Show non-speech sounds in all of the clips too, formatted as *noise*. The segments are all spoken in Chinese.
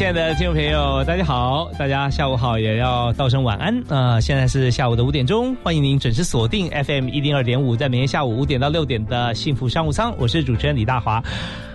亲爱的听众朋友，大家好！大家下午好，也要道声晚安啊！现在是下午的五点钟，欢迎您准时锁定 FM 一零二点五，在每天下午五点到六点的幸福商务舱，我是主持人李大华。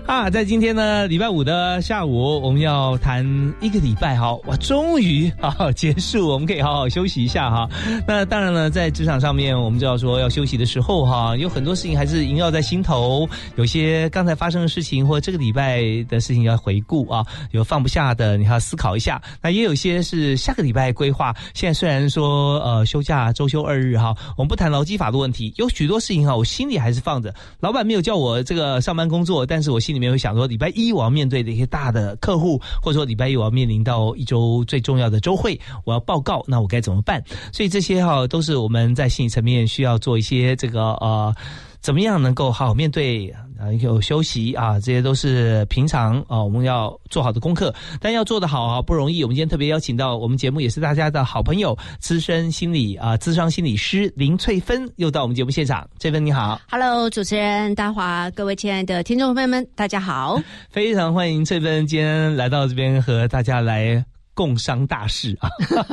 *laughs* 啊，在今天呢，礼拜五的下午，我们要谈一个礼拜哈，哇，终于啊结束，我们可以好好休息一下哈。那当然了，在职场上面，我们知道说要休息的时候哈，有很多事情还是萦绕在心头，有些刚才发生的事情或这个礼拜的事情要回顾啊，有放不下的，你要思考一下。那也有些是下个礼拜规划。现在虽然说呃休假周休二日哈，我们不谈劳基法的问题，有许多事情哈，我心里还是放着。老板没有叫我这个上班工作，但是我心里面会想说，礼拜一我要面对的一些大的客户，或者说礼拜一我要面临到一周最重要的周会，我要报告，那我该怎么办？所以这些哈都是我们在心理层面需要做一些这个呃。怎么样能够好好面对啊？有休息啊，这些都是平常啊我们要做好的功课。但要做得好啊不容易。我们今天特别邀请到我们节目也是大家的好朋友，资深心理啊，资商心理师林翠芬又到我们节目现场。翠芬你好，Hello，主持人大华，各位亲爱的听众朋友们，大家好，非常欢迎翠芬今天来到这边和大家来共商大事啊，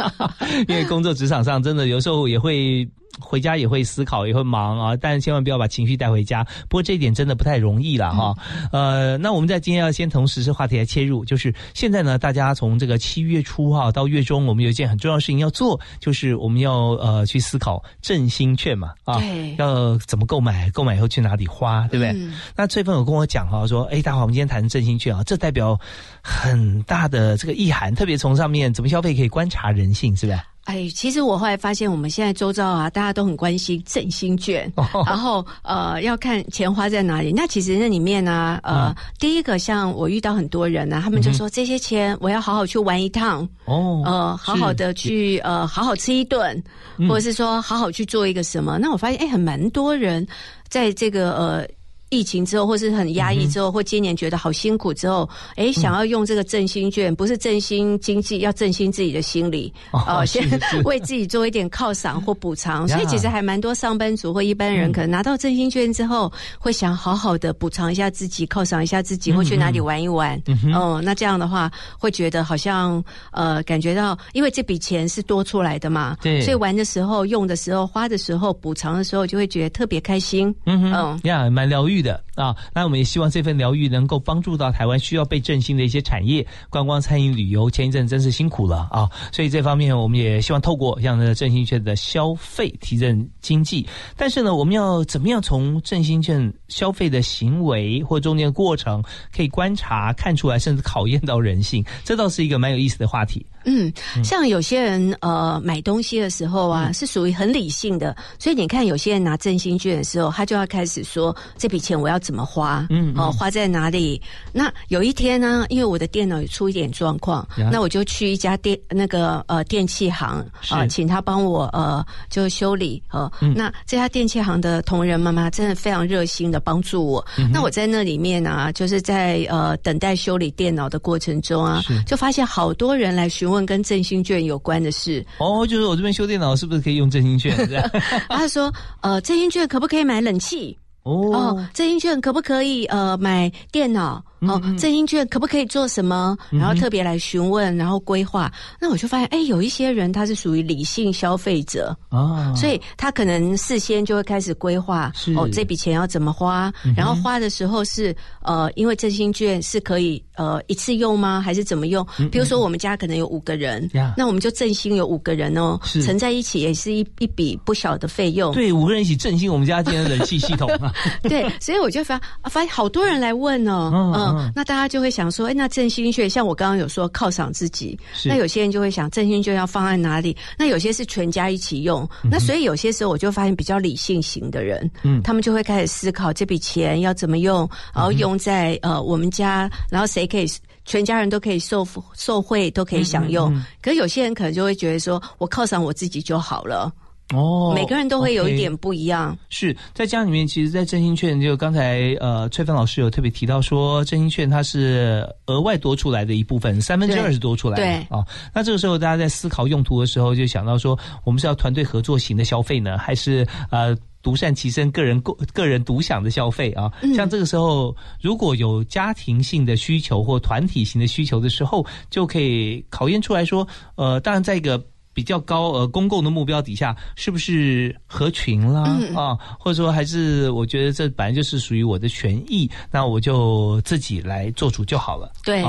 *laughs* 因为工作职场上真的有时候也会。回家也会思考，也会忙啊，但是千万不要把情绪带回家。不过这一点真的不太容易了哈。呃，那我们在今天要先从实事话题来切入，就是现在呢，大家从这个七月初哈到月中，我们有一件很重要的事情要做，就是我们要呃去思考振兴券嘛啊，要怎么购买，购买以后去哪里花，对不对？那翠芬有跟我讲哈，说哎，大华，我们今天谈振兴券啊，这代表很大的这个意涵，特别从上面怎么消费可以观察人性，是不是？哎，其实我后来发现，我们现在周遭啊，大家都很关心振兴券，然后呃，要看钱花在哪里。那其实那里面呢，呃，第一个像我遇到很多人呢，他们就说这些钱我要好好去玩一趟，哦，呃，好好的去呃，好好吃一顿，或者是说好好去做一个什么。那我发现，哎，很蛮多人在这个呃。疫情之后，或是很压抑之后，或今年觉得好辛苦之后，哎，想要用这个振兴券，不是振兴经济，要振兴自己的心理，哦，先 *laughs* 为自己做一点犒赏或补偿。*laughs* 所以其实还蛮多上班族或一般人，可能拿到振兴券之后，会想好好的补偿一下自己，犒赏一下自己，或去哪里玩一玩。哦，那这样的话，会觉得好像呃，感觉到因为这笔钱是多出来的嘛，对，所以玩的时候、用的时候、花的时候、补偿的时候，就会觉得特别开心。嗯哼。嗯，呀，蛮疗愈。的啊，那我们也希望这份疗愈能够帮助到台湾需要被振兴的一些产业，观光、餐饮、旅游。前一阵真是辛苦了啊，所以这方面我们也希望透过这样的振兴券的消费提振经济。但是呢，我们要怎么样从振兴券消费的行为或中间的过程，可以观察看出来，甚至考验到人性？这倒是一个蛮有意思的话题。嗯，像有些人呃买东西的时候啊，是属于很理性的，所以你看有些人拿振兴券的时候，他就要开始说这笔钱我要怎么花，嗯，哦花在哪里？那有一天呢，因为我的电脑有出一点状况，那我就去一家电那个呃电器行啊，请他帮我呃就修理呃，那这家电器行的同仁妈妈真的非常热心的帮助我。那我在那里面呢，就是在呃等待修理电脑的过程中啊，就发现好多人来询。问跟振兴券有关的事哦，就是我这边修电脑是不是可以用振兴券？*laughs* *laughs* 他说，呃，振兴券可不可以买冷气？哦，振兴券可不可以呃买电脑？哦，振兴券可不可以做什么？然后特别来询问，然后规划。那我就发现，哎，有一些人他是属于理性消费者啊，所以他可能事先就会开始规划，哦，这笔钱要怎么花？然后花的时候是呃，因为振兴券是可以呃一次用吗？还是怎么用？比如说我们家可能有五个人，那我们就振兴有五个人哦，乘在一起也是一一笔不小的费用。对，五个人一起振兴我们家今天的冷气系统啊。*laughs* 对，所以我就发发现好多人来问哦，嗯。那大家就会想说，哎，那振兴券像我刚刚有说犒赏自己，那有些人就会想振兴券要放在哪里？那有些是全家一起用，那所以有些时候我就发现比较理性型的人，嗯，他们就会开始思考这笔钱要怎么用，然后用在呃我们家，然后谁可以全家人都可以受受惠，都可以享用。可是有些人可能就会觉得说，我犒赏我自己就好了。哦，每个人都会有一点不一样。是在家里面，其实，在振兴券，就刚才呃，翠芬老师有特别提到说，振兴券它是额外多出来的一部分，三分之二是多出来的。对啊，那这个时候大家在思考用途的时候，就想到说，我们是要团队合作型的消费呢，还是呃独善其身、个人个个人独享的消费啊？像这个时候，如果有家庭性的需求或团体型的需求的时候，就可以考验出来说，呃，当然在一个。比较高呃公共的目标底下，是不是合群啦啊？或者说还是我觉得这本来就是属于我的权益，那我就自己来做主就好了。对，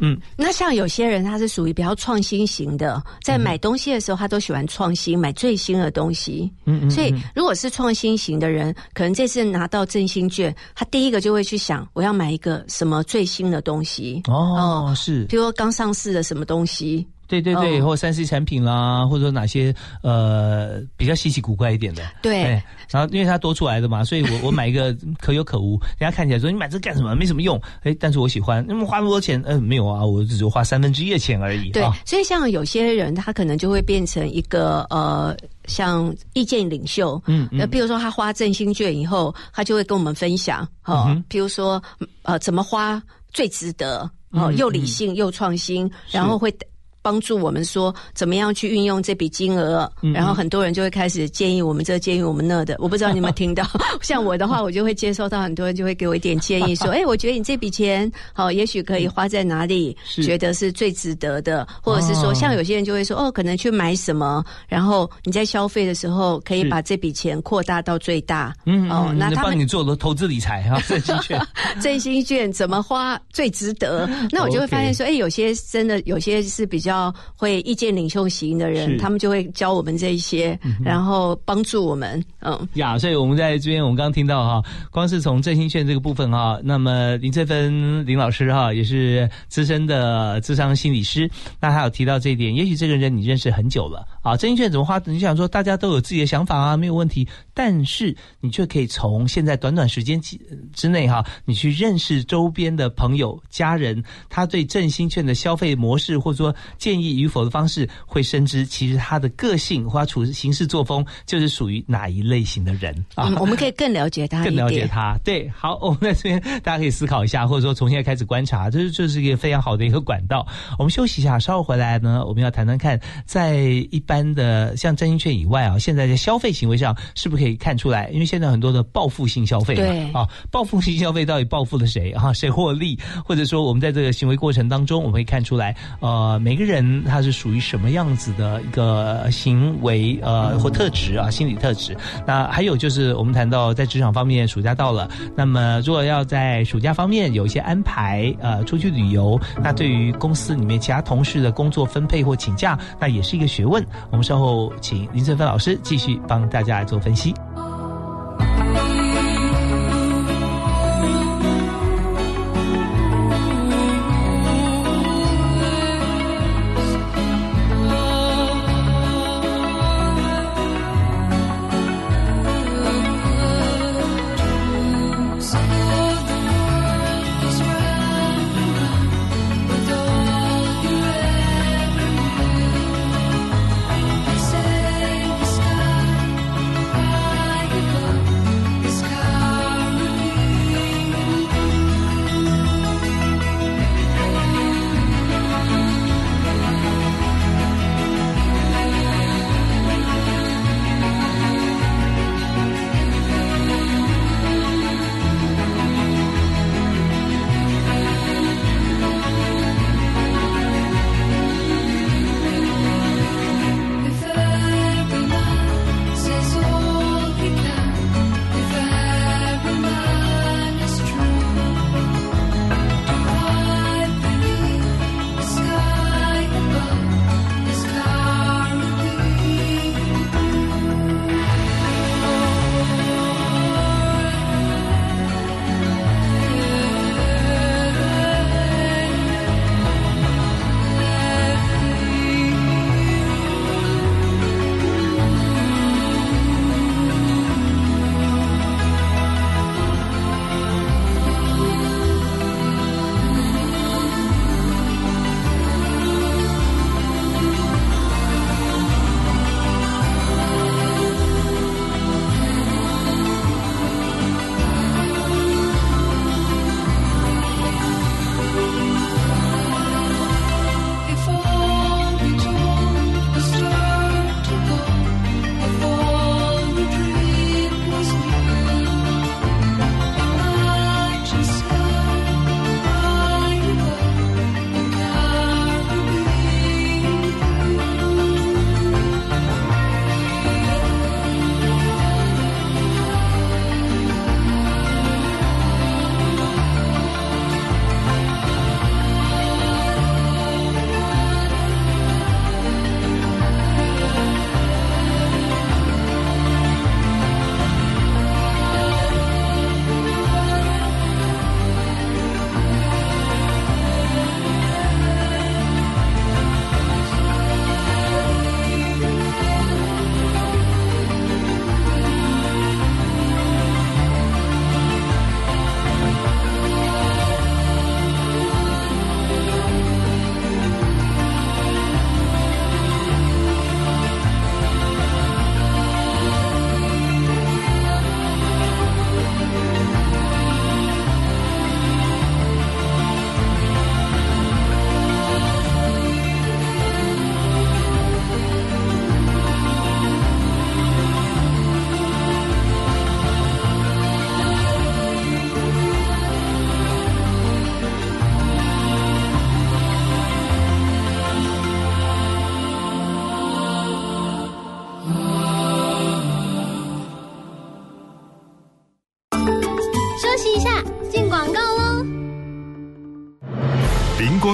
嗯。那像有些人他是属于比较创新型的，在买东西的时候他都喜欢创新，买最新的东西。嗯嗯。所以如果是创新型的人，可能这次拿到振兴券，他第一个就会去想，我要买一个什么最新的东西哦，是，比如说刚上市的什么东西。对对对，或三 C 产品啦，或者说哪些呃比较稀奇古怪一点的。对，然后因为它多出来的嘛，所以我 *laughs* 我买一个可有可无。人家看起来说你买这干什么？没什么用。哎，但是我喜欢，那么花那么多钱，嗯，没有啊，我只是花三分之一的钱而已。对，所以像有些人，他可能就会变成一个呃，像意见领袖。嗯嗯。那比如说他花振兴券以后，他就会跟我们分享，哈，比如说呃，怎么花最值得，哦，又理性又创新，然后会。帮助我们说怎么样去运用这笔金额，然后很多人就会开始建议我们这建议我们那的。我不知道你有没有听到？*laughs* 像我的话，我就会接收到很多人就会给我一点建议，说：*laughs* “哎，我觉得你这笔钱好，也许可以花在哪里，觉得是最值得的，或者是说，像有些人就会说，哦，可能去买什么，然后你在消费的时候可以把这笔钱扩大到最大。嗯，哦，那他帮你做了投资理财哈，振兴券，振兴券怎么花最值得？那我就会发现说，哎，有些真的有些是比较。要会意见领袖型的人，他们就会教我们这一些，然后帮助我们。嗯，呀，所以我们在这边，我们刚刚听到哈，光是从振兴券这个部分哈，那么林翠芬林老师哈，也是资深的智商心理师，那他有提到这一点，也许这个人你认识很久了啊，振兴券怎么花？你想说大家都有自己的想法啊，没有问题，但是你却可以从现在短短时间之之内哈，你去认识周边的朋友、家人，他对振兴券的消费模式，或者说。建议与否的方式，会深知其实他的个性或处事行事作风，就是属于哪一类型的人啊？我们可以更了解他，更了解他。对，好，我们在这边大家可以思考一下，或者说从现在开始观察，这是这是一个非常好的一个管道。我们休息一下，稍后回来呢，我们要谈谈看，在一般的像真心券以外啊，现在在消费行为上是不是可以看出来？因为现在很多的报复性消费嘛，啊，报复性消费到底报复了谁啊？谁获利？或者说我们在这个行为过程当中，我们可以看出来，呃，每个人。人他是属于什么样子的一个行为呃或特质啊心理特质？那还有就是我们谈到在职场方面，暑假到了，那么如果要在暑假方面有一些安排呃出去旅游，那对于公司里面其他同事的工作分配或请假，那也是一个学问。我们稍后请林翠芬老师继续帮大家来做分析。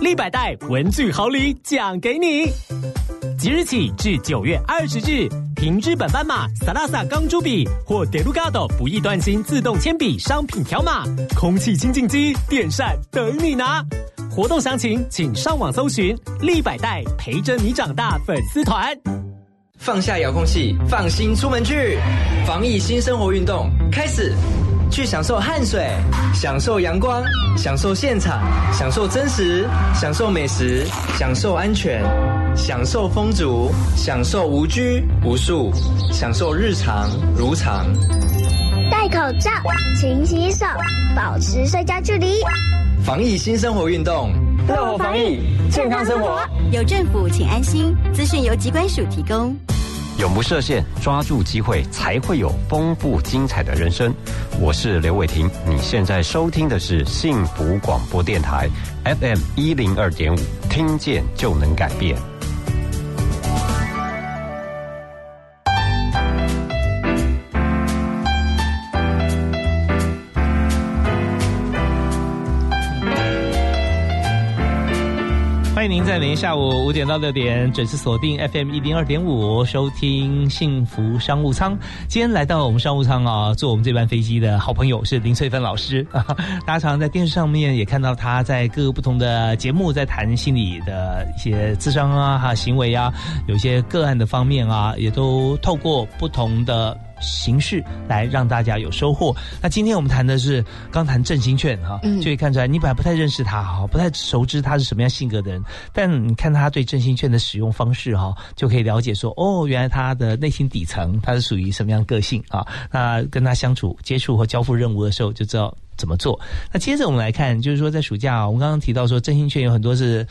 立百代文具好礼奖给你，即日起至九月二十日，凭日本斑马、萨拉萨钢珠笔或德鲁嘎的不易断芯自动铅笔商品条码，空气清净机、电扇等你拿。活动详情请上网搜寻“立百代陪着你长大”粉丝团。放下遥控器，放心出门去，防疫新生活运动开始。去享受汗水，享受阳光，享受现场，享受真实，享受美食，享受安全，享受风足，享受无拘无束，享受日常如常。戴口罩，勤洗手，保持社交距离。防疫新生活运动，乐活防疫，健康生活。有政府，请安心。资讯由机关署提供。永不设限，抓住机会，才会有丰富精彩的人生。我是刘伟霆，你现在收听的是幸福广播电台 FM 一零二点五，听见就能改变。在每天下午五点到六点准时锁定 FM 一零二点五，收听幸福商务舱。今天来到我们商务舱啊，坐我们这班飞机的好朋友是林翠芬老师啊。*laughs* 大家常常在电视上面也看到他在各个不同的节目在谈心理的一些智商啊、哈行为啊，有一些个案的方面啊，也都透过不同的。形式来让大家有收获。那今天我们谈的是刚谈振兴券哈，就可以看出来你本来不太认识他哈，不太熟知他是什么样性格的人，但你看他对振兴券的使用方式哈，就可以了解说哦，原来他的内心底层他是属于什么样个性啊？那跟他相处、接触和交付任务的时候，就知道怎么做。那接着我们来看，就是说在暑假，我们刚刚提到说振兴券有很多是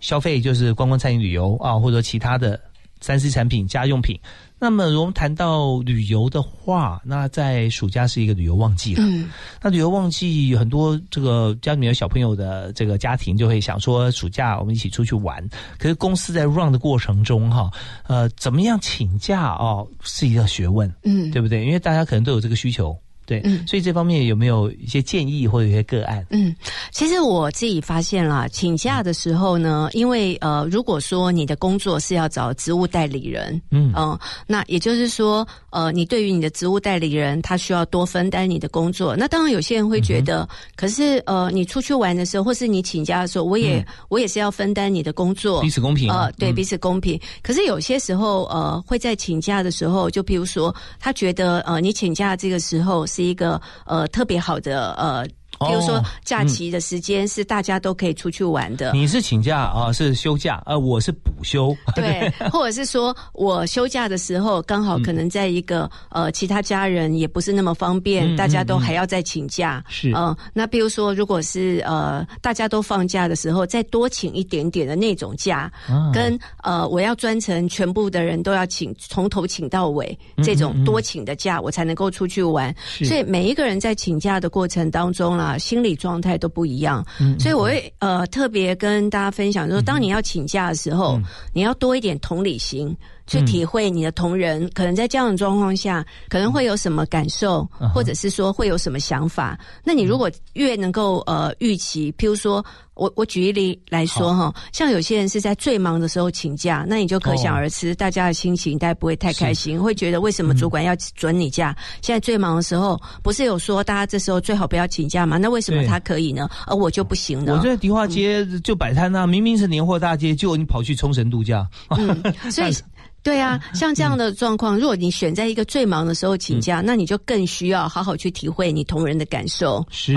消费，就是观光、餐饮、旅游啊，或者其他的三 C 产品、家用品。那么，我们谈到旅游的话，那在暑假是一个旅游旺季了。嗯，那旅游旺季很多这个家里面有小朋友的这个家庭就会想说，暑假我们一起出去玩。可是公司在 run 的过程中，哈，呃，怎么样请假哦，是一个学问，嗯，对不对？因为大家可能都有这个需求。对，嗯，所以这方面有没有一些建议或者一些个案？嗯，其实我自己发现啦，请假的时候呢，因为呃，如果说你的工作是要找职务代理人，嗯嗯，那也就是说，呃，你对于你的职务代理人，他需要多分担你的工作。那当然，有些人会觉得，可是呃，你出去玩的时候，或是你请假的时候，我也我也是要分担你的工作，彼此公平呃，对，彼此公平。可是有些时候，呃，会在请假的时候，就比如说，他觉得呃，你请假这个时候。是一个呃特别好的呃。比如说假期的时间是大家都可以出去玩的。你是请假啊？是休假？呃，我是补休。对，*laughs* 或者是说我休假的时候刚好可能在一个呃其他家人也不是那么方便，大家都还要再请假。是嗯，那比如说如果是呃大家都放假的时候，再多请一点点的那种假，跟呃我要专程全部的人都要请从头请到尾这种多请的假，我才能够出去玩。所以每一个人在请假的过程当中啦。啊，心理状态都不一样，所以我会呃特别跟大家分享，说当你要请假的时候，你要多一点同理心。去体会你的同仁可能在这样的状况下可能会有什么感受，或者是说会有什么想法。那你如果越能够呃预期，譬如说我我举一例来说哈，像有些人是在最忙的时候请假，那你就可想而知，大家的心情大概不会太开心，会觉得为什么主管要准你假？现在最忙的时候，不是有说大家这时候最好不要请假吗？那为什么他可以呢？而我就不行呢？我在迪化街就摆摊啊，明明是年货大街，就你跑去冲绳度假。嗯，所以。*laughs* 对啊，像这样的状况，如果你选在一个最忙的时候请假，那你就更需要好好去体会你同仁的感受。是，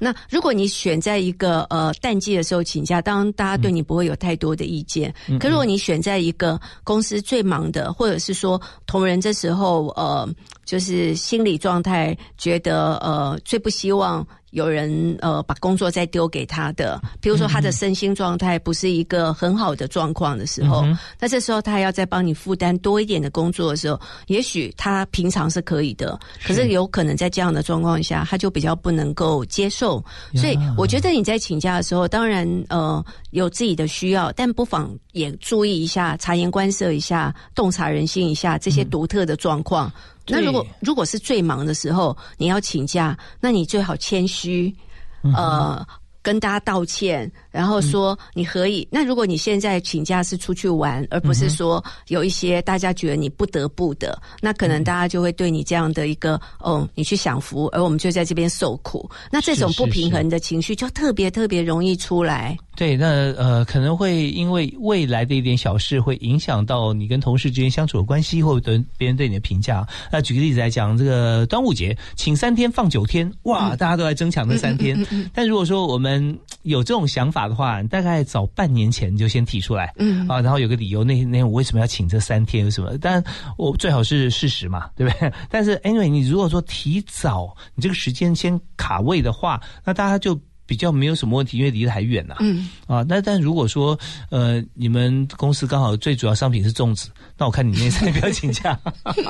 那如果你选在一个呃淡季的时候请假，当然大家对你不会有太多的意见。可如果你选在一个公司最忙的，或者是说同仁这时候呃。就是心理状态觉得呃最不希望有人呃把工作再丢给他的，比如说他的身心状态不是一个很好的状况的时候，那这时候他要再帮你负担多一点的工作的时候，也许他平常是可以的，可是有可能在这样的状况下，他就比较不能够接受。所以我觉得你在请假的时候，当然呃有自己的需要，但不妨也注意一下，察言观色一下，洞察人心一下这些独特的状况。那如果如果是最忙的时候，你要请假，那你最好谦虚，呃，跟大家道歉。然后说你可以，那如果你现在请假是出去玩，而不是说有一些大家觉得你不得不的，那可能大家就会对你这样的一个哦，你去享福，而我们就在这边受苦。那这种不平衡的情绪就特别特别容易出来。对，那呃可能会因为未来的一点小事，会影响到你跟同事之间相处的关系，或者别人对你的评价。那举个例子来讲，这个端午节请三天放九天，哇，大家都来争抢那三天。但如果说我们有这种想法，的话，大概早半年前就先提出来，嗯啊，然后有个理由，那那我为什么要请这三天？有什么？但我最好是事实嘛，对不对？*laughs* 但是 anyway，你如果说提早，你这个时间先卡位的话，那大家就。比较没有什么问题，因为离得还远呐。嗯啊，那但如果说呃，你们公司刚好最主要商品是粽子，那我看你那三不要请假。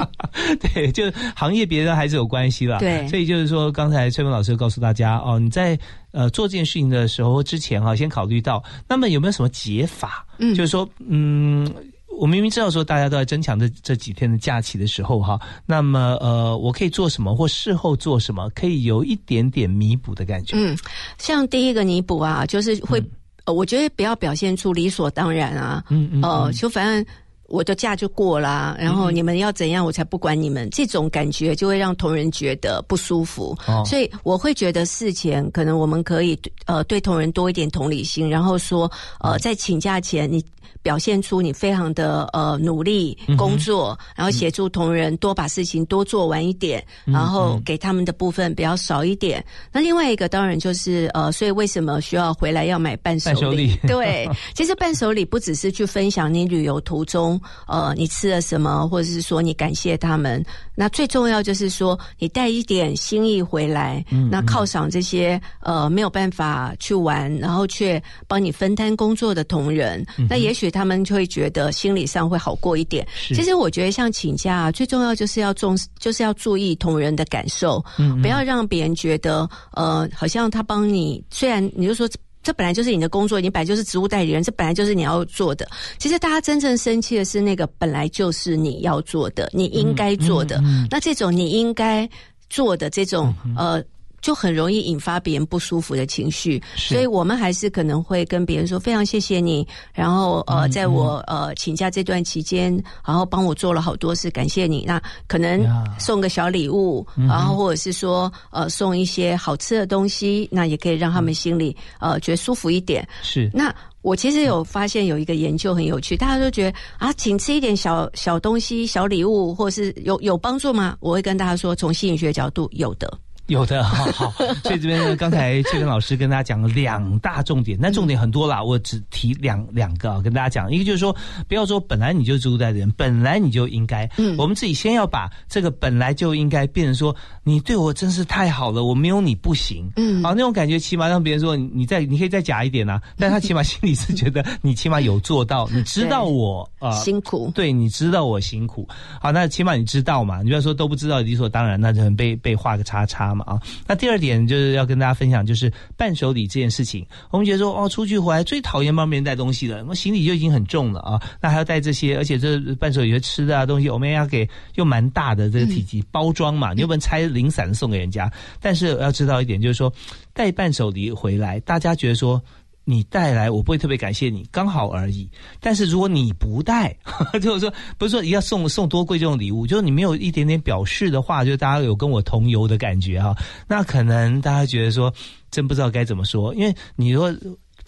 *laughs* 对，就行业别的还是有关系了。对，所以就是说，刚才崔文老师告诉大家哦，你在呃做这件事情的时候之前哈，先考虑到，那么有没有什么解法？嗯，就是说嗯。我明明知道说大家都在争抢这这几天的假期的时候哈，那么呃，我可以做什么或事后做什么，可以有一点点弥补的感觉。嗯，像第一个弥补啊，就是会呃，我觉得不要表现出理所当然啊。嗯嗯。呃，就反正我的假就过啦，然后你们要怎样我才不管你们，这种感觉就会让同仁觉得不舒服。哦。所以我会觉得事前可能我们可以呃对同仁多一点同理心，然后说呃在请假前你。表现出你非常的呃努力工作，然后协助同仁多把事情多做完一点，然后给他们的部分比较少一点。那另外一个当然就是呃，所以为什么需要回来要买伴手礼？对，其实伴手礼不只是去分享你旅游途中呃你吃了什么，或者是说你感谢他们。那最重要就是说你带一点心意回来，那犒赏这些呃没有办法去玩，然后却帮你分担工作的同仁。那也许他。他们就会觉得心理上会好过一点。其实我觉得像请假，最重要就是要重视，就是要注意同仁的感受，不要让别人觉得呃，好像他帮你。虽然你就说这本来就是你的工作，你本来就是职务代理人，这本来就是你要做的。其实大家真正生气的是那个本来就是你要做的，你应该做的。那这种你应该做的这种呃。就很容易引发别人不舒服的情绪，所以我们还是可能会跟别人说非常谢谢你，然后呃，在我呃请假这段期间，然后帮我做了好多事，感谢你。那可能送个小礼物，然后或者是说呃送一些好吃的东西，那也可以让他们心里呃觉得舒服一点。是。那我其实有发现有一个研究很有趣，大家都觉得啊，请吃一点小小东西、小礼物，或是有有帮助吗？我会跟大家说，从心理学角度，有的。有的，好，好，所以这边呢，刚才翠根老师跟大家讲了两大重点，那重点很多啦，我只提两两个啊，跟大家讲，一个就是说，不要说本来你就植物代理人，本来你就应该，嗯，我们自己先要把这个本来就应该变成说，你对我真是太好了，我没有你不行，嗯，好，那种感觉起码让别人说，你再你可以再假一点啊，*laughs* 但他起码心里是觉得你起码有做到，你知道我啊辛苦，对，你知道我辛苦，好，那起码你知道嘛，你不要说都不知道，理所当然，那就很被被画个叉叉。啊，那第二点就是要跟大家分享，就是伴手礼这件事情。我们觉得说，哦，出去回来最讨厌帮别人带东西了，我行李就已经很重了啊，那还要带这些，而且这伴手礼吃的啊东西，我们要给又蛮大的这个体积包装嘛，你又不能拆零散的送给人家。但是要知道一点，就是说带伴手礼回来，大家觉得说。你带来，我不会特别感谢你，刚好而已。但是如果你不带，*laughs* 就是说不是说要送送多贵重礼物，就是你没有一点点表示的话，就大家有跟我同游的感觉哈，那可能大家觉得说真不知道该怎么说，因为你说。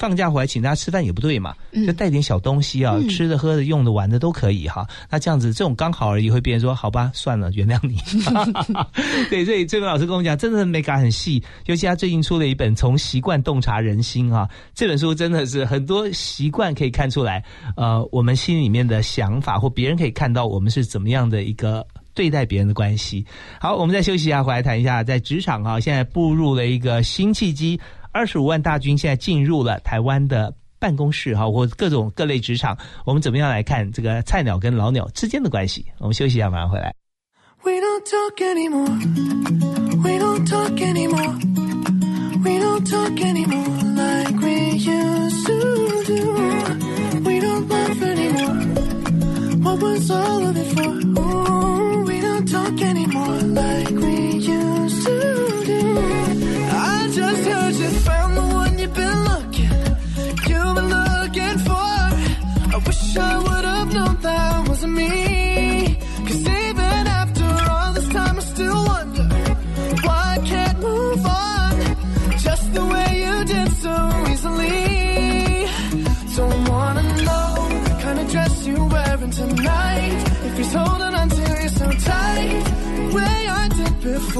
放假回来请大家吃饭也不对嘛，就带点小东西啊，吃的、喝的、用的、玩的都可以哈。那这样子，这种刚好而已，会变成说好吧，算了，原谅你。*laughs* 对，所以这位老师跟我讲，真的美感很细，尤其他最近出了一本《从习惯洞察人心》啊，这本书真的是很多习惯可以看出来，呃，我们心里面的想法，或别人可以看到我们是怎么样的一个。对待别人的关系。好，我们再休息一下，回来谈一下在职场啊，现在步入了一个新契机，二十五万大军现在进入了台湾的办公室哈，或各种各类职场，我们怎么样来看这个菜鸟跟老鸟之间的关系？我们休息一下，马上回来。We don't talk anymore. We don't talk anymore. We don't talk anymore like we used to do. We don't laugh anymore. What was all of it for? Ooh,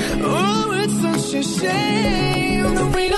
Oh, it's such a shame that we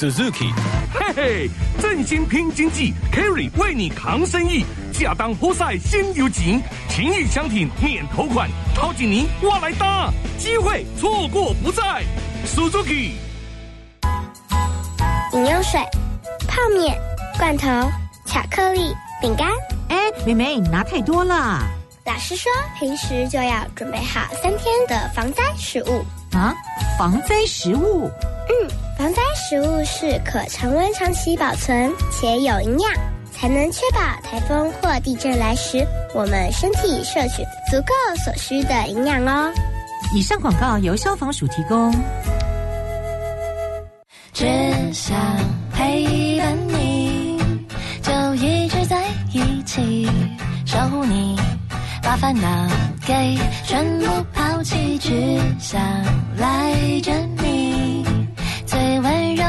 Suzuki，嘿嘿，振兴拼经济，Kerry 为你扛生意，亚当波赛先有情，情谊相挺免头款，掏紧您我来搭，机会错过不再，Suzuki。饮用水、泡面、罐头、巧克力、饼干。哎，妹妹，你拿太多了。老师说，平时就要准备好三天的防灾食物。啊，防灾食物？嗯，防灾食物是可常温长期保存且有营养，才能确保台风或地震来时，我们身体摄取足够所需的营养哦。以上广告由消防署提供。只想陪伴你，就一直在一起，守护你，把烦恼给全部抛弃，只想赖着你，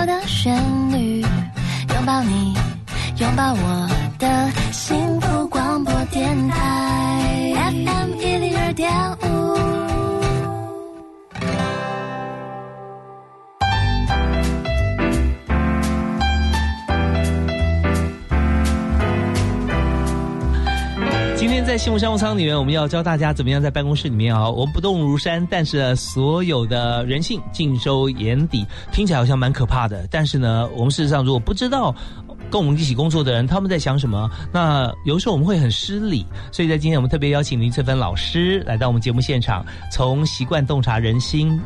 我的旋律，拥抱你，拥抱我的幸福广播电台，FM 一零二点五。在幸福商务舱里面，我们要教大家怎么样在办公室里面啊，我们不动如山，但是所有的人性尽收眼底，听起来好像蛮可怕的。但是呢，我们事实上如果不知道跟我们一起工作的人他们在想什么，那有时候我们会很失礼。所以在今天我们特别邀请林翠芬老师来到我们节目现场，从习惯洞察人心。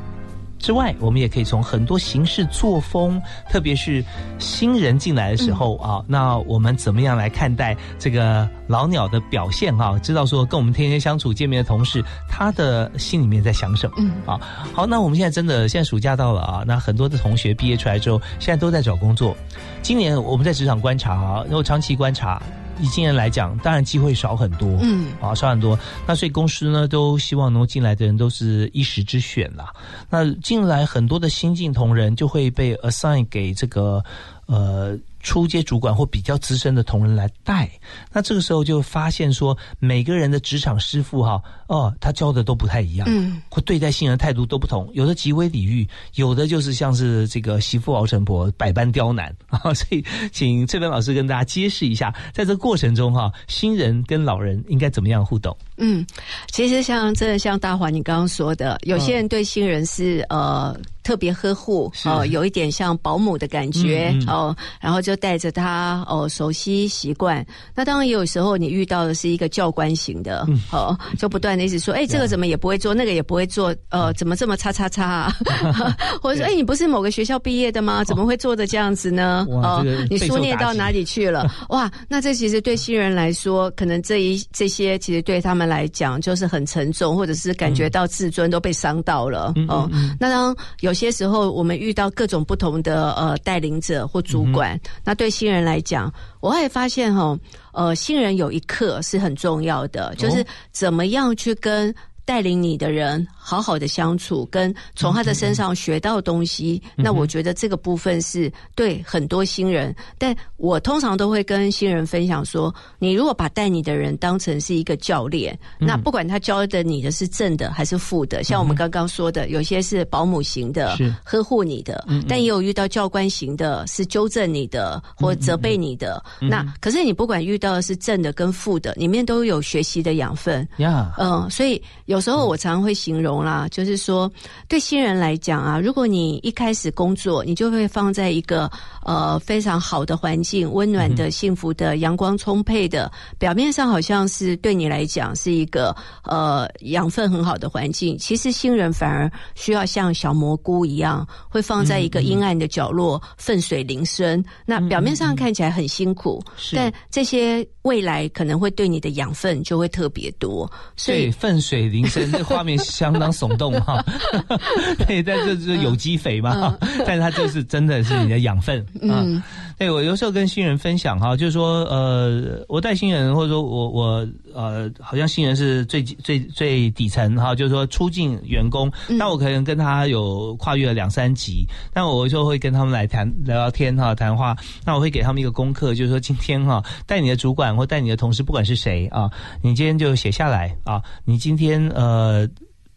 之外，我们也可以从很多行事作风，特别是新人进来的时候啊，那我们怎么样来看待这个老鸟的表现啊？知道说跟我们天天相处见面的同事，他的心里面在想什么？嗯啊，好，那我们现在真的现在暑假到了啊，那很多的同学毕业出来之后，现在都在找工作。今年我们在职场观察啊，然后长期观察。以今年来讲，当然机会少很多，嗯，啊，少很多。那所以公司呢，都希望能够进来的人都是一时之选啦。那进来很多的新进同仁就会被 assign 给这个呃。初阶主管或比较资深的同仁来带，那这个时候就发现说，每个人的职场师傅哈，哦，他教的都不太一样，嗯，或对待新人态度都不同，有的极为礼遇，有的就是像是这个媳妇熬成婆，百般刁难啊。所以，请这边老师跟大家揭示一下，在这个过程中哈，新人跟老人应该怎么样互动？嗯，其实像真的像大华你刚刚说的，有些人对新人是呃。特别呵护哦，有一点像保姆的感觉哦，然后就带着他哦，熟悉习惯。那当然也有时候你遇到的是一个教官型的哦，就不断的一直说，哎，这个怎么也不会做，那个也不会做，呃，怎么这么叉叉叉？*laughs* 或者说，哎，你不是某个学校毕业的吗？怎么会做的这样子呢？哦，你书念到哪里去了？*laughs* 哇，那这其实对新人来说，可能这一这些其实对他们来讲就是很沉重，或者是感觉到自尊都被伤到了哦。那当有。有些时候，我们遇到各种不同的呃带领者或主管，那对新人来讲，我也发现哈，呃，新人有一课是很重要的，就是怎么样去跟。带领你的人好好的相处，跟从他的身上学到东西，那我觉得这个部分是对很多新人。但我通常都会跟新人分享说：，你如果把带你的人当成是一个教练，那不管他教的你的是正的还是负的，像我们刚刚说的，有些是保姆型的，呵护你的；，但也有遇到教官型的，是纠正你的或责备你的。那可是你不管遇到的是正的跟负的，里面都有学习的养分。呀，嗯，所以有。有时候我常常会形容啦，就是说对新人来讲啊，如果你一开始工作，你就会放在一个呃非常好的环境，温暖的、幸福的、阳光充沛的，表面上好像是对你来讲是一个呃养分很好的环境，其实新人反而需要像小蘑菇一样，会放在一个阴暗的角落，粪水淋身。那表面上看起来很辛苦，但这些未来可能会对你的养分就会特别多。所以粪水淋。这画面相当耸动哈，*laughs* 对，但这是有机肥嘛，但是它就是真的是你的养分嗯。对，我有时候跟新人分享哈，就是说，呃，我带新人，或者说我我呃，好像新人是最最最底层哈，就是说初进员工，那我可能跟他有跨越了两三级，那我就会跟他们来谈聊聊天哈，谈话，那我会给他们一个功课，就是说今天哈，带你的主管或带你的同事，不管是谁啊，你今天就写下来啊，你今天呃。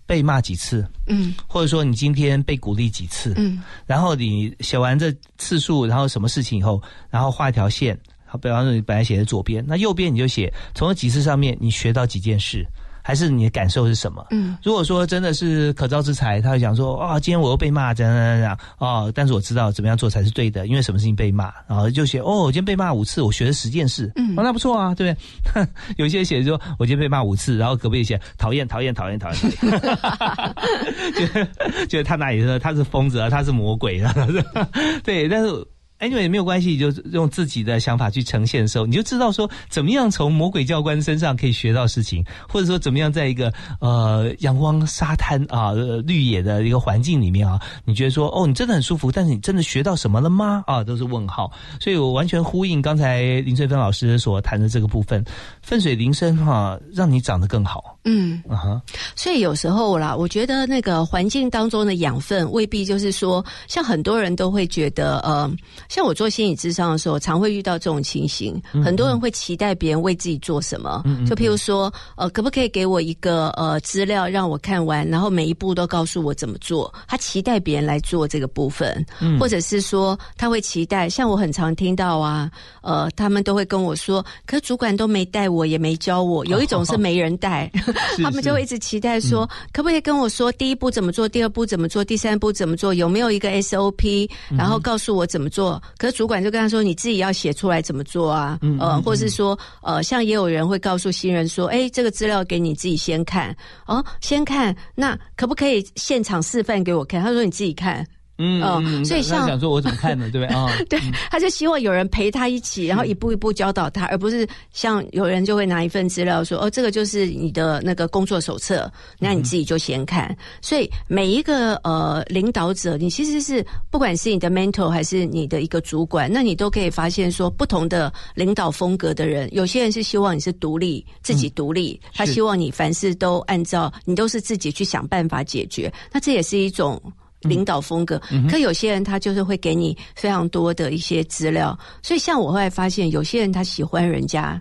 被骂几次，嗯，或者说你今天被鼓励几次，嗯，然后你写完这次数，然后什么事情以后，然后画一条线，好，比方说你本来写在左边，那右边你就写从这几次上面你学到几件事。还是你的感受是什么？嗯，如果说真的是可造之才，他会想说啊，今天我又被骂，怎样怎样怎样哦，但是我知道怎么样做才是对的，因为什么事情被骂，然后就写哦，我今天被骂五次，我学了十件事，嗯，哦，那不错啊，对不对？*laughs* 有些写说我今天被骂五次，然后隔壁写讨厌讨厌讨厌讨厌，*laughs* 觉得觉得他哪里说他是疯子啊，他是魔鬼啊，*laughs* 对，但是。Anyway，没有关系，就用自己的想法去呈现的时候，你就知道说怎么样从魔鬼教官身上可以学到事情，或者说怎么样在一个呃阳光沙滩啊绿野的一个环境里面啊，你觉得说哦，你真的很舒服，但是你真的学到什么了吗？啊，都是问号。所以我完全呼应刚才林翠芬老师所谈的这个部分，分水铃声哈，让你长得更好。嗯啊哈。所以有时候啦，我觉得那个环境当中的养分未必就是说，像很多人都会觉得呃。像我做心理智商的时候，常会遇到这种情形，嗯很多人会期待别人为自己做什么，就譬如说，呃，可不可以给我一个呃资料让我看完，然后每一步都告诉我怎么做？他期待别人来做这个部分，嗯。或者是说他会期待，像我很常听到啊，呃，他们都会跟我说，可是主管都没带我，也没教我，有一种是没人带，*laughs* 他们就会一直期待说，可不可以跟我说第一步怎么做，第二步怎么做，第三步怎么做，有没有一个 SOP，然后告诉我怎么做？可是主管就跟他说，你自己要写出来怎么做啊？呃，嗯嗯或是说，呃，像也有人会告诉新人说，哎，这个资料给你自己先看，哦，先看，那可不可以现场示范给我看？他说你自己看。嗯所以像他想说我怎么看呢？对不对 *laughs* 啊？对，他就希望有人陪他一起，然后一步一步教导他，而不是像有人就会拿一份资料说，哦，这个就是你的那个工作手册，那你自己就先看。所以每一个呃领导者，你其实是不管是你的 mentor 还是你的一个主管，那你都可以发现说，不同的领导风格的人，有些人是希望你是独立，自己独立，他希望你凡事都按照你都是自己去想办法解决，那这也是一种。领导风格，可有些人他就是会给你非常多的一些资料，所以像我后来发现，有些人他喜欢人家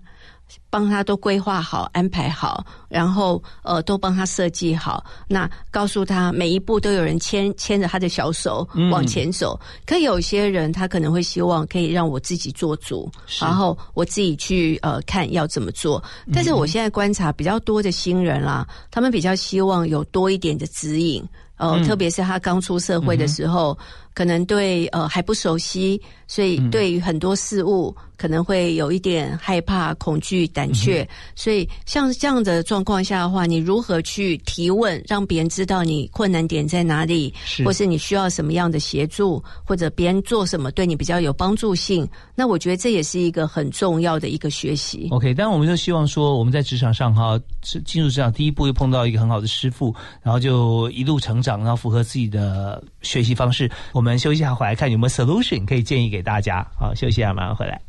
帮他都规划好、安排好，然后呃都帮他设计好，那告诉他每一步都有人牵牵着他的小手嗯往前走。可有些人他可能会希望可以让我自己做主，然后我自己去呃看要怎么做。但是我现在观察比较多的新人啦，他们比较希望有多一点的指引。呃，嗯。特别是他刚出社会的时候，可能对呃还不熟悉，所以对于很多事物可能会有一点害怕、恐惧、胆怯。所以像这样的状况下的话，你如何去提问，让别人知道你困难点在哪里，是或是你需要什么样的协助，或者别人做什么对你比较有帮助性？那我觉得这也是一个很重要的一个学习。OK，但我们就希望说，我们在职场上哈，是进入职场第一步又碰到一个很好的师傅，然后就一路成长，然后符合自己的学习方式。我们休息一下，回来看有没有 solution 可以建议给大家。好，休息一下，马上回来。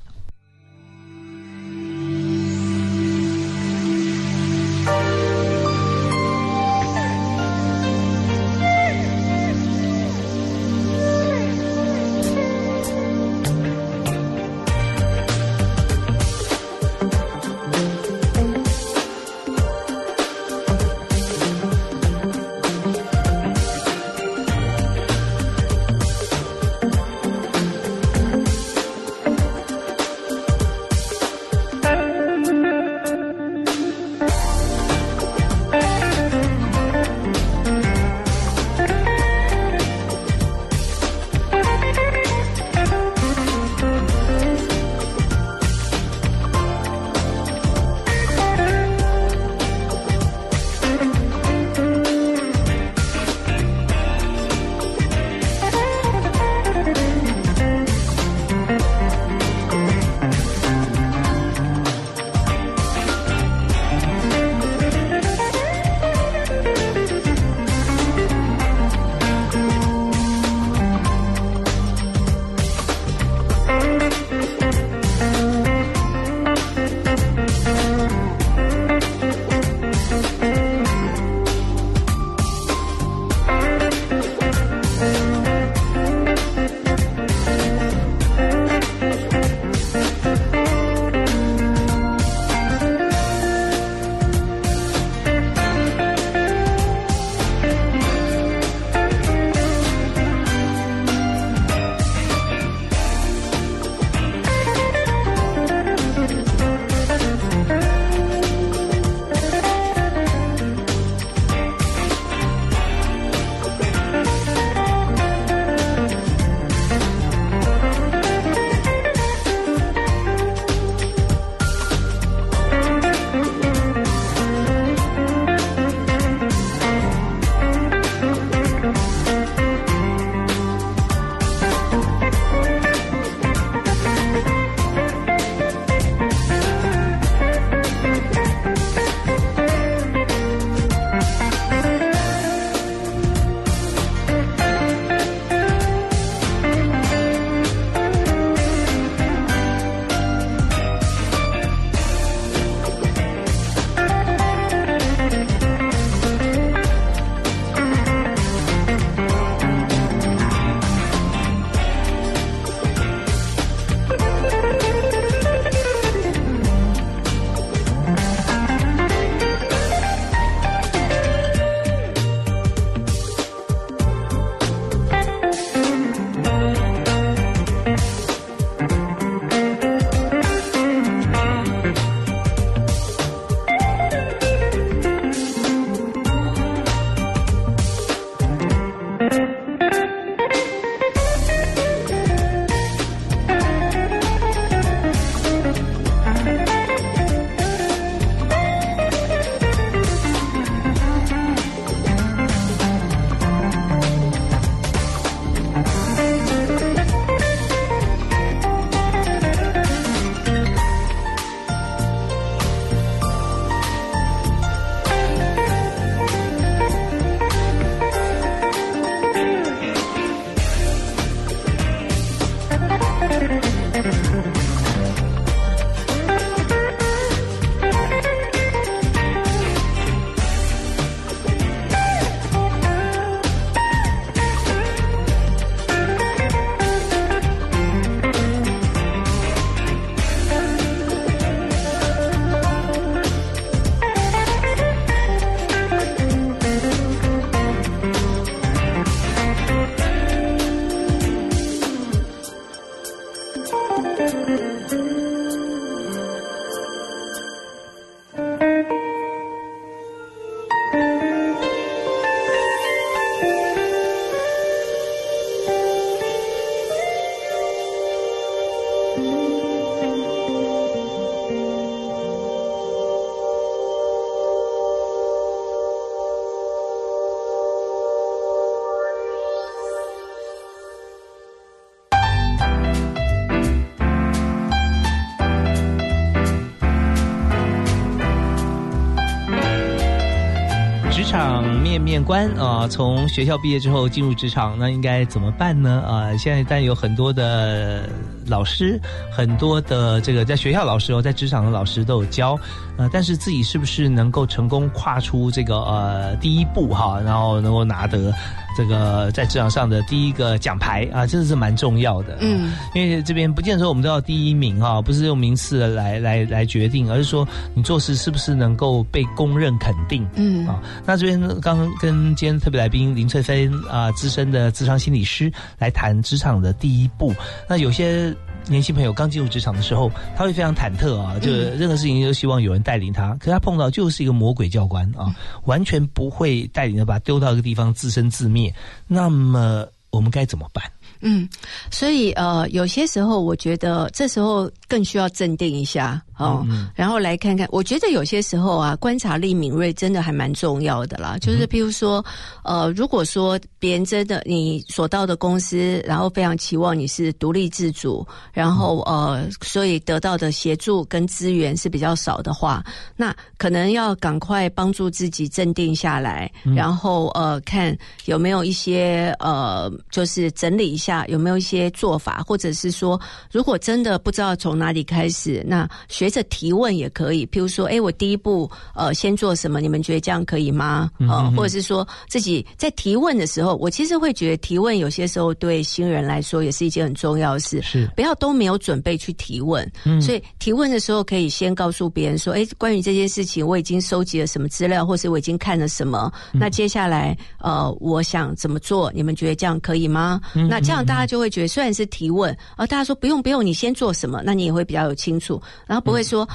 关啊，从学校毕业之后进入职场，那应该怎么办呢？啊，现在但有很多的老师，很多的这个在学校老师哦，在职场的老师都有教，呃，但是自己是不是能够成功跨出这个呃第一步哈，然后能够拿得这个在职场上的第一个奖牌啊，这是蛮重要的。嗯，因为这边不见得说我们都要第一名哈，不是用名次来来来决定，而是说你做事是不是能够被公认肯定。嗯啊，那这边刚刚跟今天特别来宾林翠芬啊，资深的职场心理师来谈职场的第一步。那有些年轻朋友刚进入职场的时候，他会非常忐忑啊，就任何事情都希望有人带领他，可是他碰到就是一个魔鬼教官啊，完全不会带领他，把他丢到一个地方自生自灭。那么我们该怎么办？嗯，所以呃，有些时候我觉得这时候更需要镇定一下哦，嗯然后来看看。我觉得有些时候啊，观察力敏锐真的还蛮重要的啦。就是譬如说，呃，如果说别人真的你所到的公司，然后非常期望你是独立自主，然后呃，所以得到的协助跟资源是比较少的话，那可能要赶快帮助自己镇定下来，然后呃，看有没有一些呃，就是整理一下有没有一些做法，或者是说，如果真的不知道从哪里开始，那学着提问也可以。譬如说，哎，我第一步呃先做什么？你们觉得这样可以吗？呃，嗯或者是说自己在提问的时候，我其实会觉得提问有些时候对新人来说也是一件很重要的事。是不要都没有准备去提问，嗯所以提问的时候可以先告诉别人说，哎，关于这件事情我已经收集了什么资料，或是我已经看了什么，嗯那接下来呃，我想怎么做？你们觉得这样可以吗？嗯那这样大家就会觉得虽然是提问，啊，大家说不用不用，你先做什么，那你也会比较有清楚，然后不会说。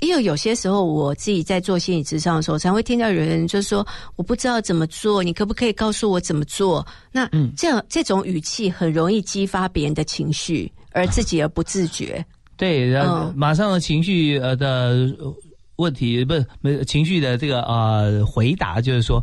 因为有些时候我自己在做心理咨商的时候，常会听到有人就说我不知道怎么做，你可不可以告诉我怎么做？那这样这种语气很容易激发别人的情绪，而自己而不自觉。*laughs* 对，然后嗯马上的情绪呃的呃问题不是没情绪的这个呃回答，就是说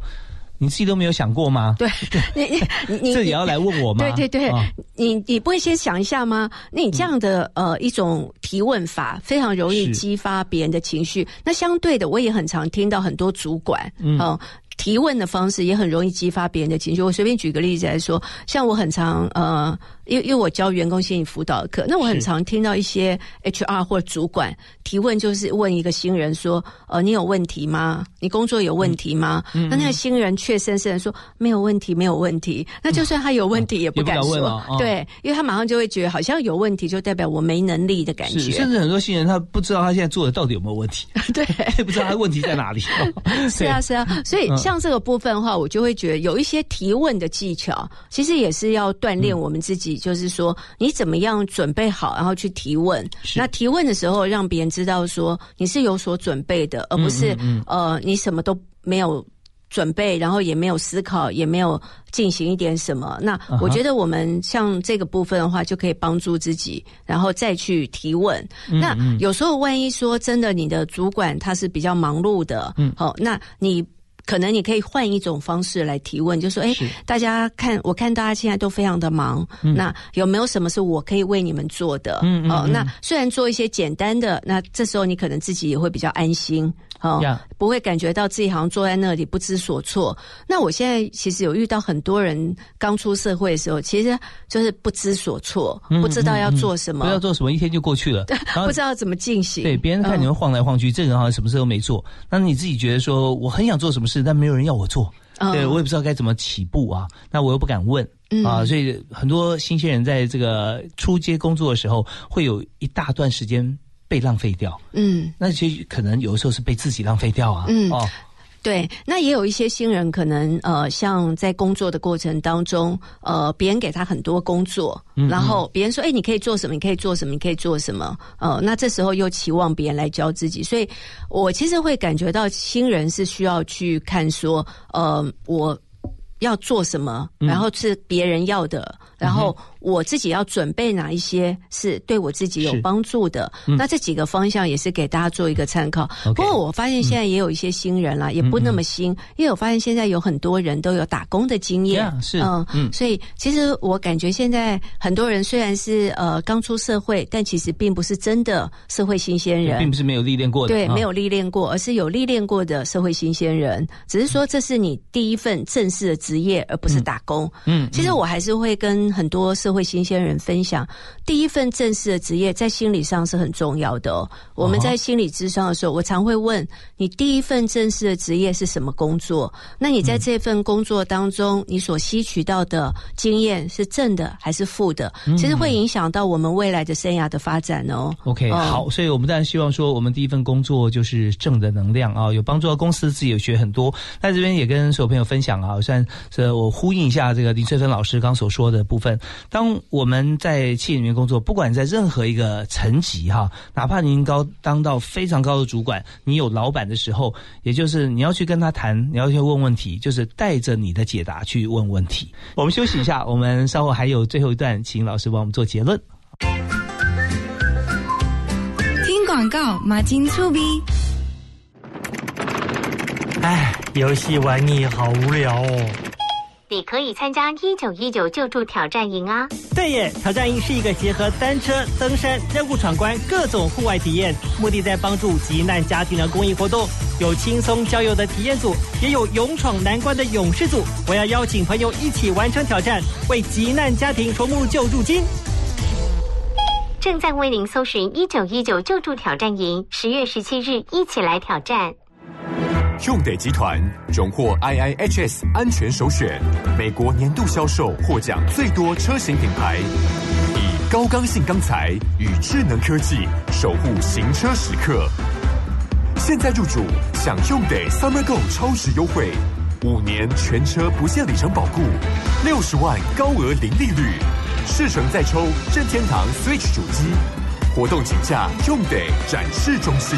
你自己都没有想过吗？对，你你 *laughs* 你你这也要来问我吗？对对对，啊你你不会先想一下吗？那你这样的、呃一种提问法，非常容易激发别人的情绪。那相对的，我也很常听到很多主管，嗯呃提问的方式也很容易激发别人的情绪。我随便举个例子来说，像我很常呃，因为因为我教员工心理辅导的课，那我很常听到一些 HR 或主管提问，就是问一个新人说：“呃，你有问题吗？你工作有问题吗？”嗯那那个新人却深深的说：“没有问题，没有问题。”那就算他有问题，也不敢说，对，因为他马上就会觉得好像有问题，就代表我没能力的感，觉。甚至很多新人他不知道他现在做的到底有没有问题，*laughs* 对，也 *laughs* 不知道他问题在哪里。*laughs* 是啊，是啊，所以嗯像这个部分的话，我就会觉得有一些提问的技巧，其实也是要锻炼我们自己，就是说你怎么样准备好，然后去提问。那提问的时候，让别人知道说你是有所准备的，而不是嗯嗯呃你什么都没有。准备，然后也没有思考，也没有进行一点什么。那我觉得我们像这个部分的话，就可以帮助自己，然后再去提问。那有时候万一说真的，你的主管他是比较忙碌的，嗯好、那你。可能你可以换一种方式来提问，就说：“哎，大家看，我看大家现在都非常的忙，嗯。那有没有什么是我可以为你们做的？哦，嗯嗯嗯那虽然做一些简单的，那这时候你可能自己也会比较安心，哦呀。不会感觉到自己好像坐在那里不知所措。那我现在其实有遇到很多人刚出社会的时候，其实就是不知所措，嗯不知道要做什么，不知道做什么，一天就过去了，*laughs* *laughs* 不知道怎么进行。对，别人看你嗯们晃来晃去，这个人好像什么事都没做，那你自己觉得说我很想做什么事，但没有人要我做，嗯。对我也不知道该怎么起步啊，那我又不敢问。嗯。啊，所以很多新鲜人在这个出街工作的时候，会有一大段时间被浪费掉。嗯。那其实可能有的时候是被自己浪费掉啊。嗯哦，对，那也有一些新人可能呃，像在工作的过程当中，呃，别人给他很多工作，嗯然后别人说，哎，你可以做什么？你可以做什么？你可以做什么？呃，那这时候又期望别人来教自己，所以我其实会感觉到新人是需要去看说，呃，我。要做什么，嗯然后是别人要的，然后我自己要准备哪一些是对我自己有帮助的。嗯。那这几个方向也是给大家做一个参考。不过我发现现在也有一些新人啦，也不那么新，因为我发现现在有很多人都有打工的经验。是。嗯嗯。所以其实我感觉现在很多人虽然是呃刚出社会，但其实并不是真的社会新鲜人，并不是没有历练过的，对，啊。没有历练过，而是有历练过的社会新鲜人。只是说这是你第一份正式的职业，而不是打工。嗯。其实我还是会跟很多社会新鲜人分享，第一份正式的职业在心理上是很重要的哦。我们在心理咨商的时候，我常会问你第一份正式的职业是什么工作？那你在这份工作当中，你所吸取到的经验是正的还是负的？嗯其实会影响到我们未来的生涯的发展哦。OK，、哦好，所以我们当然希望说，我们第一份工作就是正的能量啊，有帮助到公司，自己有学很多。那这边也跟所有朋友分享啊，算是我呼应一下这个林翠芬老师刚所说的部分。当我们在企业里面工作，不管在任何一个层级哈，哪怕您高当到非常高的主管，你有老板的时候，也就是你要去跟他谈，你要去问问题，就是带着你的解答去问问题。我们休息一下，我们稍后还有最后一段，请老师帮我们做结论。听广告，马金粗逼。哎，游戏玩腻，好无聊哦。你可以参加一九一九救助挑战营啊！对耶，挑战营是一个结合单车、登山、任务闯关各种户外体验，目的在帮助急难家庭的公益活动。有轻松郊游的体验组，也有勇闯难关的勇士组。我要邀请朋友一起完成挑战，为急难家庭筹募救助金。正在为您搜寻一九一九救助挑战营，十月十七日一起来挑战。用得集团荣获 IIHS 安全首选，美国年度销售获奖最多车型品牌，以高刚性钢材与智能科技守护行车时刻。现在入主享用得 Summer Go 超值优惠，五年全车不限里程保固，六十万高额零利率，试乘再抽任天堂 Switch 主机，活动请假用得展示中心。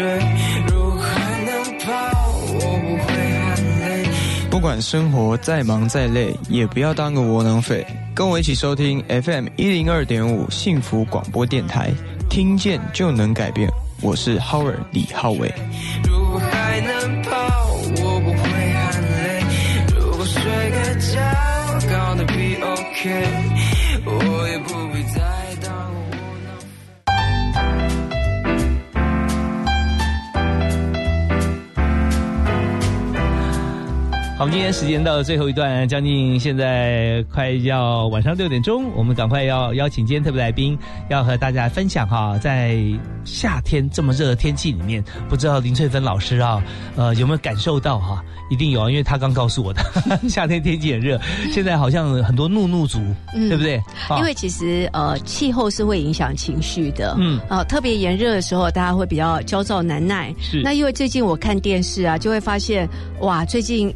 追；如果还能跑，我不会喊累。不管生活再忙再累，也不要当个窝囊废。跟我一起收听 FM 一零二点五幸福广播电台，听见就能改变。我是 Howard 李浩伟。如果还能跑，我不会喊累。如果睡个觉搞得比 OK，我们今天时间到了最后一段，将近现在快要晚上六点钟，我们赶快要邀请今天特别来宾，要和大家分享哈，在夏天这么热的天气里面，不知道林翠芬老师啊，呃，有没有感受到哈？一定有啊，因为她刚告诉我的，*laughs* 夏天天气很热，现在好像很多怒怒族，嗯对不对？啊因为其实呃，气候是会影响情绪的。嗯啊、特别炎热的时候，大家会比较焦躁难耐。是那因为最近我看电视啊，就会发现哇，最近。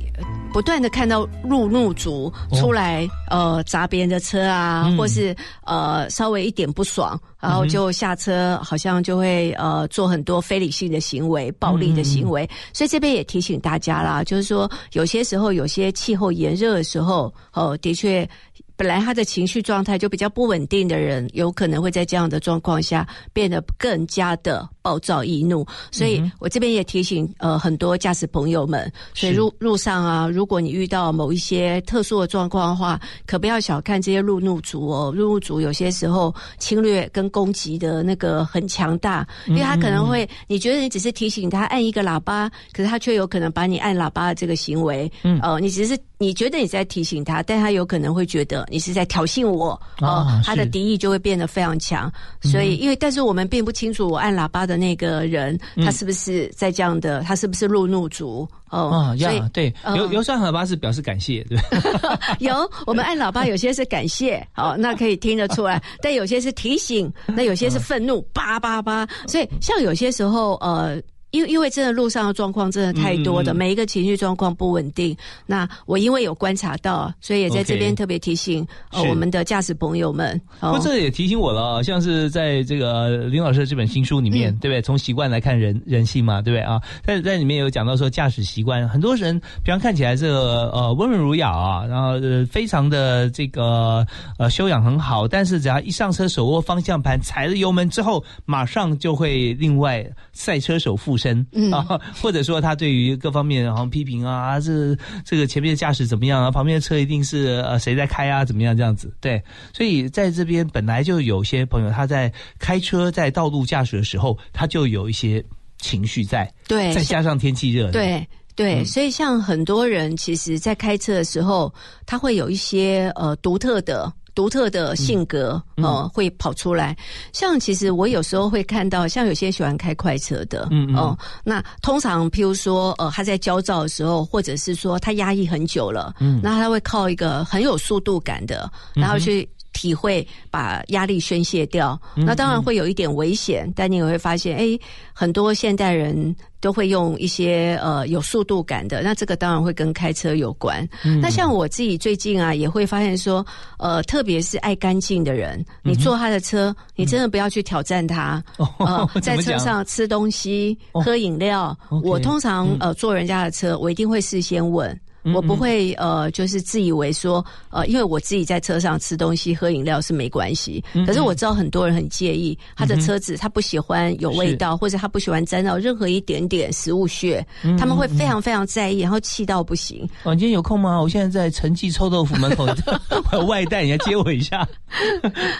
呃不断的看到路怒族出来，呃，砸别人的车啊，嗯或是呃稍微一点不爽，然后就下车，好像就会呃做很多非理性的行为、暴力的行为。所以这边也提醒大家啦，就是说有些时候有些气候炎热的时候，哦，的确。本来他的情绪状态就比较不稳定的人，有可能会在这样的状况下变得更加的暴躁易怒。所以我这边也提醒呃很多驾驶朋友们，所以路路上啊，如果你遇到某一些特殊的状况的话，可不要小看这些路怒族哦。路怒族有些时候侵略跟攻击的那个很强大，因为他可能会你觉得你只是提醒他按一个喇叭，可是他却有可能把你按喇叭的这个行为，嗯呃，你只是你你觉得你在提醒他，但他有可能会觉得你是在挑衅我哦、啊他的敌意就会变得非常强。所以，嗯因为但是我们并不清楚我按喇叭的那个人，嗯他是不是在这样的，他是不是路怒族哦？对，嗯有有算喇叭是表示感谢，对，*laughs* 有，我们按喇叭有些是感谢，哦，那可以听得出来，*laughs* 但有些是提醒，那有些是愤怒，叭叭叭。所以像有些时候，呃。因为因为真的路上的状况真的太多的，嗯嗯嗯每一个情绪状况不稳定。那我因为有观察到，所以也在这边特别提醒呃我们的驾驶朋友们。不过这也提醒我了啊，像是在这个林老师的这本新书里面，嗯对不对？从习惯来看人人性嘛，对不对啊？在在里面有讲到说驾驶习惯，很多人平常看起来这个呃温文儒雅啊，然后呃非常的这个呃修养很好，但是只要一上车手握方向盘，踩了油门之后，马上就会另外赛车手附身，嗯。啊，*laughs* 或者说他对于各方面好像批评啊，这这个前面的驾驶怎么样啊，旁边的车一定是呃谁在开啊，怎么样这样子，对，所以在这边本来就有些朋友他在开车在道路驾驶的时候，他就有一些情绪在，对再加上天气热，对对，嗯。所以像很多人其实，在开车的时候，他会有一些呃独特的。独特的性格，嗯呃，会跑出来。像其实我有时候会看到，像有些喜欢开快车的，嗯嗯。哦、那通常譬如说，呃，他在焦躁的时候，或者是说他压抑很久了，嗯。那他会靠一个很有速度感的，然后去体会把压力宣泄掉。嗯那当然会有一点危险，但你也会发现，哎，很多现代人都会用一些呃有速度感的，那这个当然会跟开车有关。嗯那像我自己最近啊，也会发现说，呃，特别是爱干净的人，嗯你坐他的车，你真的不要去挑战他。呃，*laughs* 在车上吃东西、哦喝饮料我通常嗯呃坐人家的车，我一定会事先问。嗯我不嗯会呃，就是自以为说呃，因为我自己在车上吃东西、喝饮料是没关系。嗯可是我知道很多人很介意他的车子，他不喜欢有味道，或者他不喜欢沾到任何一点点食物屑，嗯他们会非常非常在意，然后气到不行。哦，你今天有空吗？我现在在陈记臭豆腐门口，*laughs* 我有外带，你来接我一下，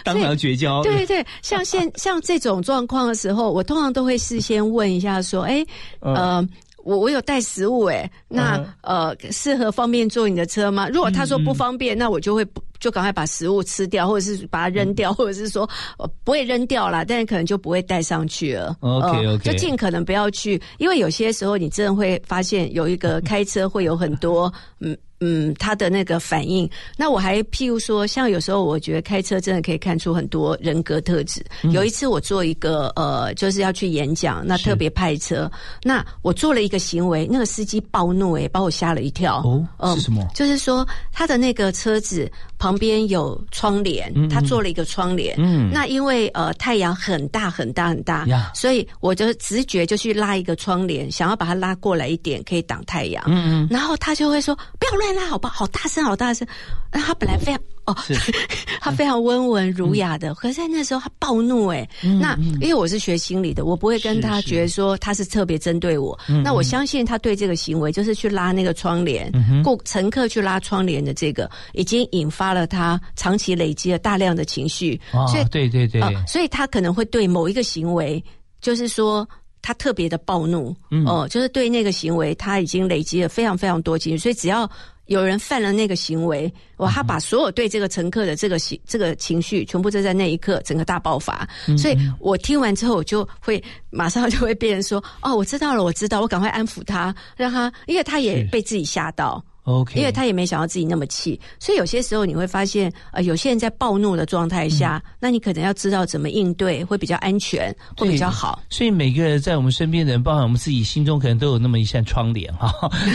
当场绝交。对对对，像现像这种状况的时候，我通常都会事先问一下说，哎，呃。我我有带食物哎，那、嗯呃适合方便坐你的车吗？如果他说不方便，那我就会不就赶快把食物吃掉，或者是把它扔掉，或者是说呃不会扔掉啦，但是可能就不会带上去了。OK，呃 OK 就尽可能不要去，因为有些时候你真的会发现有一个 *laughs* 开车会有很多嗯。嗯，他的那个反应，那我还譬如说，像有时候我觉得开车真的可以看出很多人格特质。嗯有一次我做一个呃，就是要去演讲，那特别派车，那我做了一个行为，那个司机暴怒、诶，把我吓了一跳。哦嗯是什么就是说他的那个车子旁边有窗帘，他做了一个窗帘。嗯那因为呃太阳很大很大很大呀所以我就直觉就去拉一个窗帘，想要把它拉过来一点，可以挡太阳。嗯嗯然后他就会说：“不要乱拉，好吧？好大声，好大声。”那他本来非常哦，*laughs* 他非常温文儒雅的，可是在那时候他暴怒哎、嗯那因为我是学心理的，我不会跟他是觉得说他是特别针对我。嗯那我相信他对这个行为，就是去拉那个窗帘嗯哼，顾乘客去拉窗帘的这个，已经引发了他长期累积了大量的情绪。啊所以，对对对呃所以他可能会对某一个行为，就是说。他特别的暴怒，嗯哦、就是对那个行为，他已经累积了非常非常多情绪，所以只要有人犯了那个行为，哇，他把所有对这个乘客的这个情这个情绪，全部都在那一刻整个大爆发。嗯所以我听完之后，我就会马上就会变成说，哦，我知道了，我知道，我赶快安抚他，让他，因为他也被自己吓到。OK，因为他也没想到自己那么气，所以有些时候你会发现，呃，有些人在暴怒的状态下，嗯那你可能要知道怎么应对，会比较安全，会比较好。所以每个人在我们身边的人，包含我们自己心中，可能都有那么一扇窗帘哈。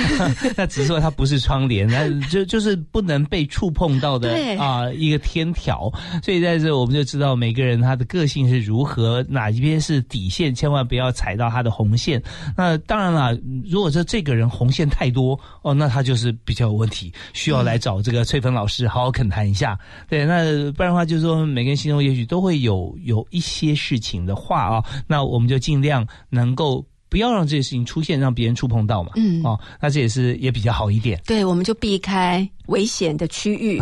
*laughs* 那只是说它不是窗帘，那就就是不能被触碰到的对啊、一个天条。所以在这我们就知道每个人他的个性是如何，哪一边是底线，千万不要踩到他的红线。那当然了，如果说这个人红线太多哦，那他就是比较有问题，需要来找这个翠芬老师好好恳谈一下。对，那不然的话就是说每个人心中也许都会有有一些事情的话啊，那我们就尽量能够。不要让这些事情出现，让别人触碰到嘛。嗯哦，那这也是也比较好一点。对，我们就避开，危险的区域。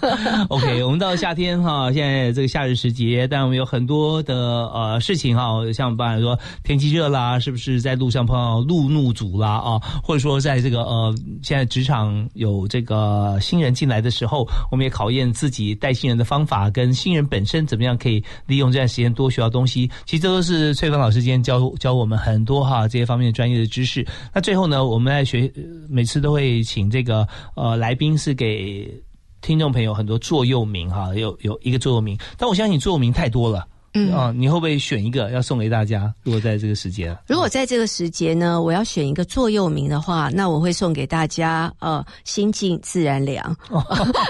*laughs* OK，我们到夏天哈，现在这个夏日时节，但我们有很多的呃事情哈，像包含说天气热啦，是不是在路上碰到路怒族啦啊，或者说在这个呃现在职场有这个新人进来的时候，我们也考验自己带新人的方法，跟新人本身怎么样可以利用这段时间多学到东西。其实这都是翠芬老师今天教教我们很多哈这些方面的专业的知识。那最后呢，我们在学每次都会请这个呃来宾是给。听众朋友很多座右铭哈，有有一个座右铭，但我相信座右铭太多了，嗯啊，你会不会选一个要送给大家？如果在这个时节，如果在这个时节呢，我要选一个座右铭的话，那我会送给大家呃“心静自然凉”，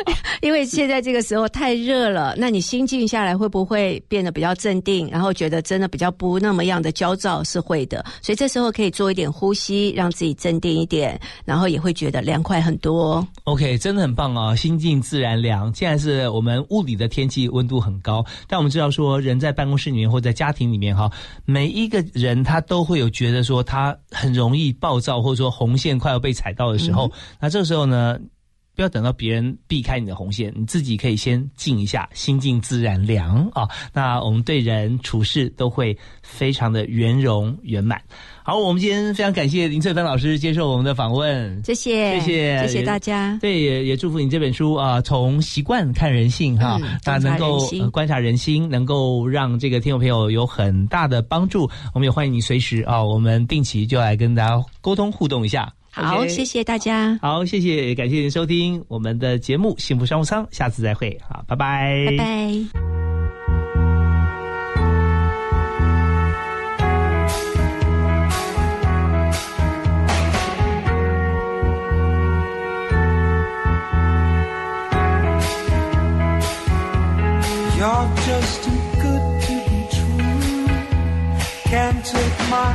*laughs* 因为现在这个时候太热了，那你心静下来会不会变得比较镇定，然后觉得真的比较不那么样的焦躁？是会的，所以这时候可以做一点呼吸，让自己镇定一点，然后也会觉得凉快很多。OK，真的很棒啊！心静自然凉。现在是我们物理的天气温度很高，但我们知道说，人在办公室里面或在家庭里面哈，每一个人他都会有觉得说他很容易暴躁，或者说红线快要被踩到的时候，嗯那这个时候呢？不要等到别人避开你的红线，你自己可以先静一下，心静自然凉啊。那我们对人处事都会非常的圆融圆满。好，我们今天非常感谢林翠芬老师接受我们的访问，谢谢，谢谢，谢谢大家。对，也也祝福你这本书啊，从习惯看人性哈，嗯那能够观察人心，能够让这个听众朋友有很大的帮助。我们也欢迎你随时啊，我们定期就来跟大家沟通互动一下。好谢谢大家，好，谢谢，感谢您收听我们的节目《幸福商务舱》，下次再会，好，拜拜，拜拜。You're just too good to be true. Can't take my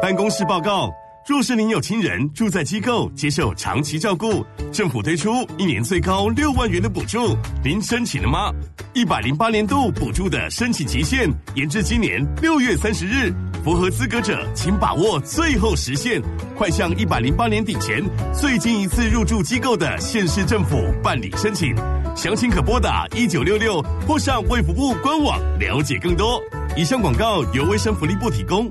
办公室报告：若是您有亲人住在机构接受长期照顾，政府推出一年最高六万元的补助，您申请了吗？一百零八年度补助的申请期限延至今年六月三十日，符合资格者请把握最后时限，快向一百零八年底前最近一次入住机构的县市政府办理申请。详情可拨打一九六六或上卫福部官网了解更多。以上广告由卫生福利部提供。